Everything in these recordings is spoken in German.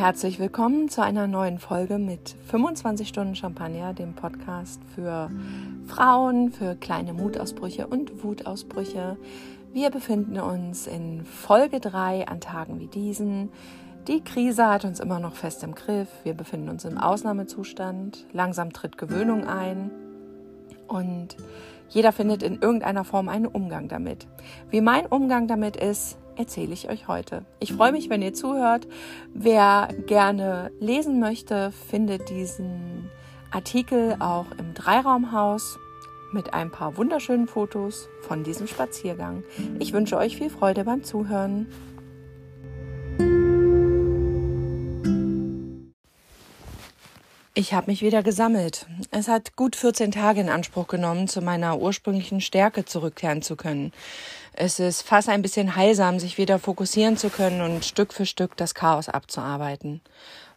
Herzlich willkommen zu einer neuen Folge mit 25 Stunden Champagner, dem Podcast für Frauen, für kleine Mutausbrüche und Wutausbrüche. Wir befinden uns in Folge 3 an Tagen wie diesen. Die Krise hat uns immer noch fest im Griff. Wir befinden uns im Ausnahmezustand. Langsam tritt Gewöhnung ein. Und jeder findet in irgendeiner Form einen Umgang damit. Wie mein Umgang damit ist, erzähle ich euch heute. Ich freue mich, wenn ihr zuhört. Wer gerne lesen möchte, findet diesen Artikel auch im Dreiraumhaus mit ein paar wunderschönen Fotos von diesem Spaziergang. Ich wünsche euch viel Freude beim Zuhören. Ich habe mich wieder gesammelt. Es hat gut 14 Tage in Anspruch genommen, zu meiner ursprünglichen Stärke zurückkehren zu können. Es ist fast ein bisschen heilsam, sich wieder fokussieren zu können und Stück für Stück das Chaos abzuarbeiten.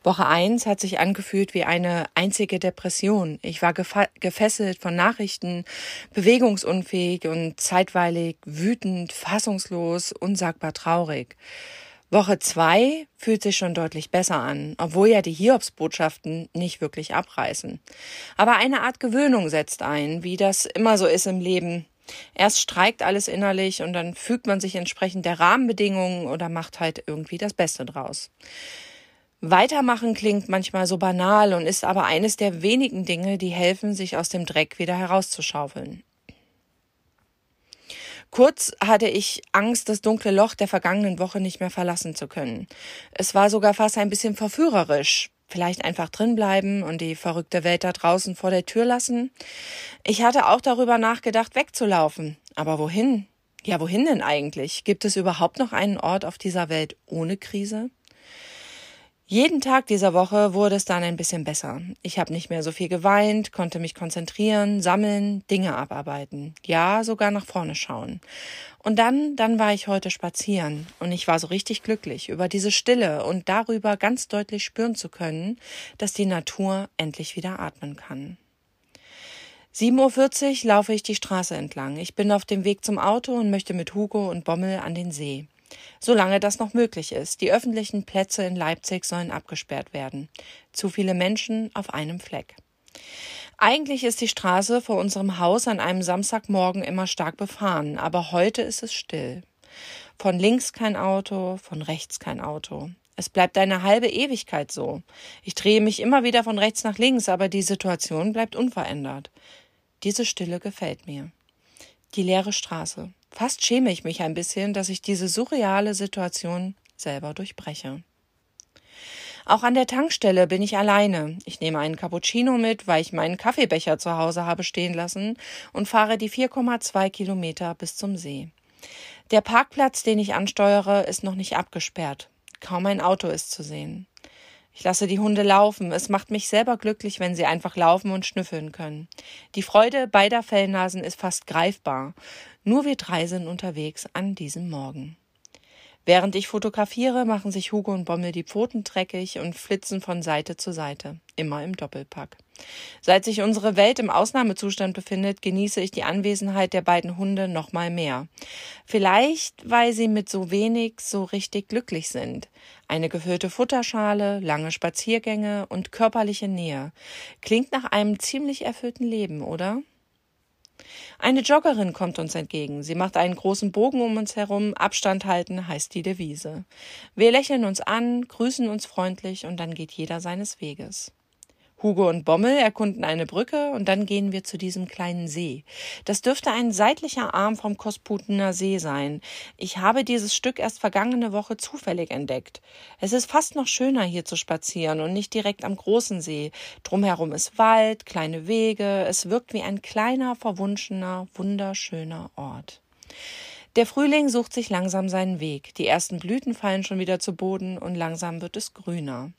Woche eins hat sich angefühlt wie eine einzige Depression. Ich war gefesselt von Nachrichten, bewegungsunfähig und zeitweilig wütend, fassungslos, unsagbar traurig. Woche zwei fühlt sich schon deutlich besser an, obwohl ja die Hiobsbotschaften nicht wirklich abreißen. Aber eine Art Gewöhnung setzt ein, wie das immer so ist im Leben. Erst streikt alles innerlich und dann fügt man sich entsprechend der Rahmenbedingungen oder macht halt irgendwie das Beste draus. Weitermachen klingt manchmal so banal und ist aber eines der wenigen Dinge, die helfen, sich aus dem Dreck wieder herauszuschaufeln. Kurz hatte ich Angst, das dunkle Loch der vergangenen Woche nicht mehr verlassen zu können. Es war sogar fast ein bisschen verführerisch. Vielleicht einfach drinbleiben und die verrückte Welt da draußen vor der Tür lassen. Ich hatte auch darüber nachgedacht, wegzulaufen. Aber wohin? Ja, wohin denn eigentlich? Gibt es überhaupt noch einen Ort auf dieser Welt ohne Krise? Jeden Tag dieser Woche wurde es dann ein bisschen besser. Ich habe nicht mehr so viel geweint, konnte mich konzentrieren, sammeln, Dinge abarbeiten, ja, sogar nach vorne schauen. Und dann, dann war ich heute spazieren und ich war so richtig glücklich über diese Stille und darüber ganz deutlich spüren zu können, dass die Natur endlich wieder atmen kann. 7.40 Uhr laufe ich die Straße entlang. Ich bin auf dem Weg zum Auto und möchte mit Hugo und Bommel an den See solange das noch möglich ist. Die öffentlichen Plätze in Leipzig sollen abgesperrt werden. Zu viele Menschen auf einem Fleck. Eigentlich ist die Straße vor unserem Haus an einem Samstagmorgen immer stark befahren, aber heute ist es still. Von links kein Auto, von rechts kein Auto. Es bleibt eine halbe Ewigkeit so. Ich drehe mich immer wieder von rechts nach links, aber die Situation bleibt unverändert. Diese Stille gefällt mir. Die leere Straße. Fast schäme ich mich ein bisschen, dass ich diese surreale Situation selber durchbreche. Auch an der Tankstelle bin ich alleine. Ich nehme einen Cappuccino mit, weil ich meinen Kaffeebecher zu Hause habe stehen lassen und fahre die 4,2 Kilometer bis zum See. Der Parkplatz, den ich ansteuere, ist noch nicht abgesperrt. Kaum ein Auto ist zu sehen. Ich lasse die Hunde laufen. Es macht mich selber glücklich, wenn sie einfach laufen und schnüffeln können. Die Freude beider Fellnasen ist fast greifbar. Nur wir drei sind unterwegs an diesem Morgen. Während ich fotografiere, machen sich Hugo und Bommel die Pfoten dreckig und flitzen von Seite zu Seite, immer im Doppelpack. Seit sich unsere Welt im Ausnahmezustand befindet, genieße ich die Anwesenheit der beiden Hunde noch mal mehr. Vielleicht, weil sie mit so wenig so richtig glücklich sind. Eine gefüllte Futterschale, lange Spaziergänge und körperliche Nähe. Klingt nach einem ziemlich erfüllten Leben, oder? Eine Joggerin kommt uns entgegen. Sie macht einen großen Bogen um uns herum. Abstand halten heißt die Devise. Wir lächeln uns an, grüßen uns freundlich und dann geht jeder seines Weges. Hugo und Bommel erkunden eine Brücke und dann gehen wir zu diesem kleinen See. Das dürfte ein seitlicher Arm vom Kosputener See sein. Ich habe dieses Stück erst vergangene Woche zufällig entdeckt. Es ist fast noch schöner hier zu spazieren und nicht direkt am großen See. Drumherum ist Wald, kleine Wege. Es wirkt wie ein kleiner, verwunschener, wunderschöner Ort. Der Frühling sucht sich langsam seinen Weg. Die ersten Blüten fallen schon wieder zu Boden und langsam wird es grüner.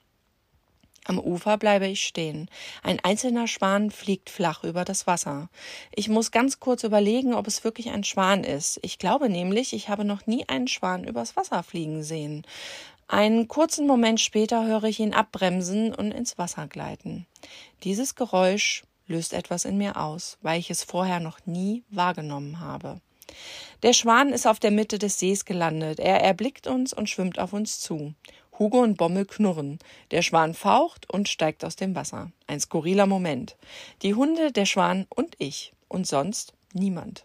Am Ufer bleibe ich stehen. Ein einzelner Schwan fliegt flach über das Wasser. Ich muss ganz kurz überlegen, ob es wirklich ein Schwan ist. Ich glaube nämlich, ich habe noch nie einen Schwan übers Wasser fliegen sehen. Einen kurzen Moment später höre ich ihn abbremsen und ins Wasser gleiten. Dieses Geräusch löst etwas in mir aus, weil ich es vorher noch nie wahrgenommen habe. Der Schwan ist auf der Mitte des Sees gelandet. Er erblickt uns und schwimmt auf uns zu. Hugo und Bommel knurren. Der Schwan faucht und steigt aus dem Wasser. Ein skurriler Moment. Die Hunde, der Schwan und ich. Und sonst niemand.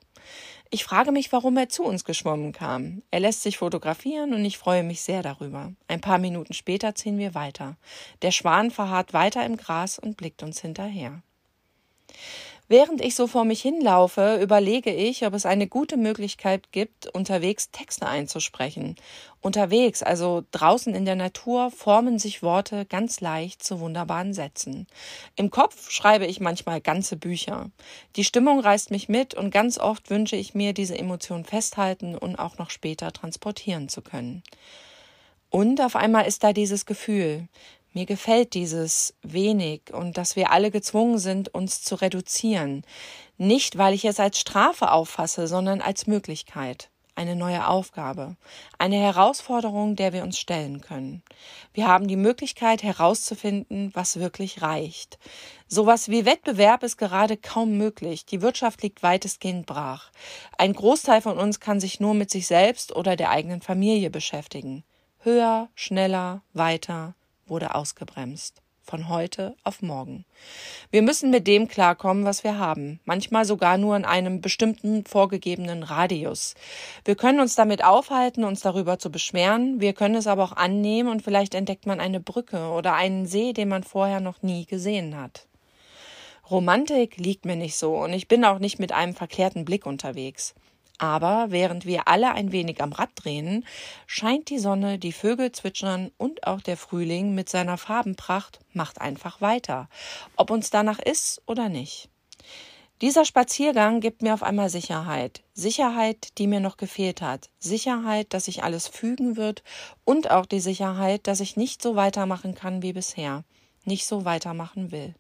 Ich frage mich, warum er zu uns geschwommen kam. Er lässt sich fotografieren und ich freue mich sehr darüber. Ein paar Minuten später ziehen wir weiter. Der Schwan verharrt weiter im Gras und blickt uns hinterher. Während ich so vor mich hinlaufe, überlege ich, ob es eine gute Möglichkeit gibt, unterwegs Texte einzusprechen. Unterwegs, also draußen in der Natur, formen sich Worte ganz leicht zu wunderbaren Sätzen. Im Kopf schreibe ich manchmal ganze Bücher. Die Stimmung reißt mich mit und ganz oft wünsche ich mir, diese Emotion festhalten und auch noch später transportieren zu können. Und auf einmal ist da dieses Gefühl. Mir gefällt dieses wenig und dass wir alle gezwungen sind, uns zu reduzieren. Nicht, weil ich es als Strafe auffasse, sondern als Möglichkeit. Eine neue Aufgabe. Eine Herausforderung, der wir uns stellen können. Wir haben die Möglichkeit herauszufinden, was wirklich reicht. Sowas wie Wettbewerb ist gerade kaum möglich. Die Wirtschaft liegt weitestgehend brach. Ein Großteil von uns kann sich nur mit sich selbst oder der eigenen Familie beschäftigen. Höher, schneller, weiter, wurde ausgebremst. Von heute auf morgen. Wir müssen mit dem klarkommen, was wir haben. Manchmal sogar nur in einem bestimmten vorgegebenen Radius. Wir können uns damit aufhalten, uns darüber zu beschweren. Wir können es aber auch annehmen und vielleicht entdeckt man eine Brücke oder einen See, den man vorher noch nie gesehen hat. Romantik liegt mir nicht so und ich bin auch nicht mit einem verkehrten Blick unterwegs. Aber während wir alle ein wenig am Rad drehen, scheint die Sonne, die Vögel zwitschern und auch der Frühling mit seiner Farbenpracht macht einfach weiter, ob uns danach ist oder nicht. Dieser Spaziergang gibt mir auf einmal Sicherheit. Sicherheit, die mir noch gefehlt hat. Sicherheit, dass sich alles fügen wird und auch die Sicherheit, dass ich nicht so weitermachen kann wie bisher, nicht so weitermachen will.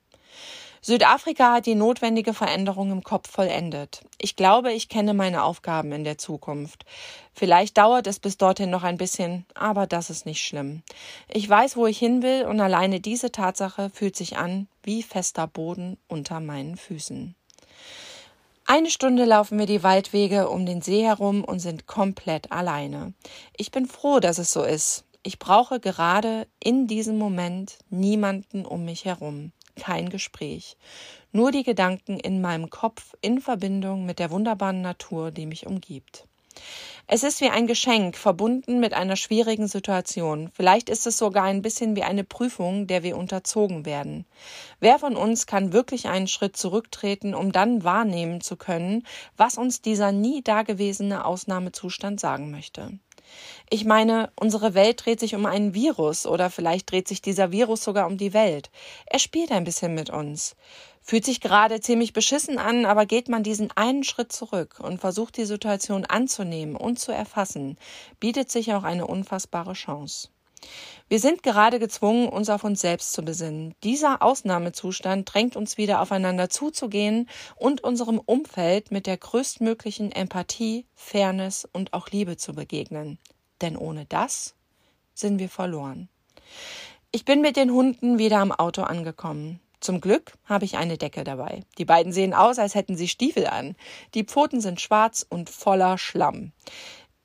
Südafrika hat die notwendige Veränderung im Kopf vollendet. Ich glaube, ich kenne meine Aufgaben in der Zukunft. Vielleicht dauert es bis dorthin noch ein bisschen, aber das ist nicht schlimm. Ich weiß, wo ich hin will, und alleine diese Tatsache fühlt sich an wie fester Boden unter meinen Füßen. Eine Stunde laufen wir die Waldwege um den See herum und sind komplett alleine. Ich bin froh, dass es so ist. Ich brauche gerade in diesem Moment niemanden um mich herum kein Gespräch, nur die Gedanken in meinem Kopf in Verbindung mit der wunderbaren Natur, die mich umgibt. Es ist wie ein Geschenk, verbunden mit einer schwierigen Situation. Vielleicht ist es sogar ein bisschen wie eine Prüfung, der wir unterzogen werden. Wer von uns kann wirklich einen Schritt zurücktreten, um dann wahrnehmen zu können, was uns dieser nie dagewesene Ausnahmezustand sagen möchte? Ich meine, unsere Welt dreht sich um einen Virus oder vielleicht dreht sich dieser Virus sogar um die Welt. Er spielt ein bisschen mit uns. Fühlt sich gerade ziemlich beschissen an, aber geht man diesen einen Schritt zurück und versucht die Situation anzunehmen und zu erfassen, bietet sich auch eine unfassbare Chance. Wir sind gerade gezwungen, uns auf uns selbst zu besinnen. Dieser Ausnahmezustand drängt uns wieder aufeinander zuzugehen und unserem Umfeld mit der größtmöglichen Empathie, Fairness und auch Liebe zu begegnen. Denn ohne das sind wir verloren. Ich bin mit den Hunden wieder am Auto angekommen. Zum Glück habe ich eine Decke dabei. Die beiden sehen aus, als hätten sie Stiefel an. Die Pfoten sind schwarz und voller Schlamm.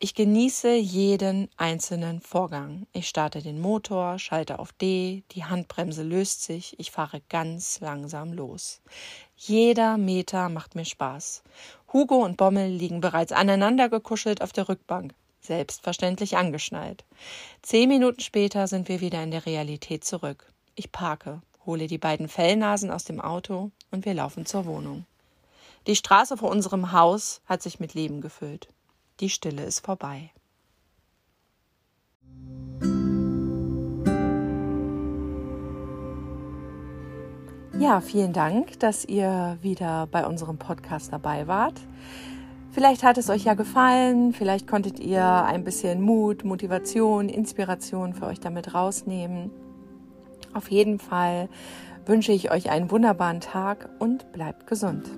Ich genieße jeden einzelnen Vorgang. Ich starte den Motor, schalte auf D, die Handbremse löst sich, ich fahre ganz langsam los. Jeder Meter macht mir Spaß. Hugo und Bommel liegen bereits aneinander gekuschelt auf der Rückbank, selbstverständlich angeschnallt. Zehn Minuten später sind wir wieder in der Realität zurück. Ich parke, hole die beiden Fellnasen aus dem Auto und wir laufen zur Wohnung. Die Straße vor unserem Haus hat sich mit Leben gefüllt. Die Stille ist vorbei. Ja, vielen Dank, dass ihr wieder bei unserem Podcast dabei wart. Vielleicht hat es euch ja gefallen, vielleicht konntet ihr ein bisschen Mut, Motivation, Inspiration für euch damit rausnehmen. Auf jeden Fall wünsche ich euch einen wunderbaren Tag und bleibt gesund.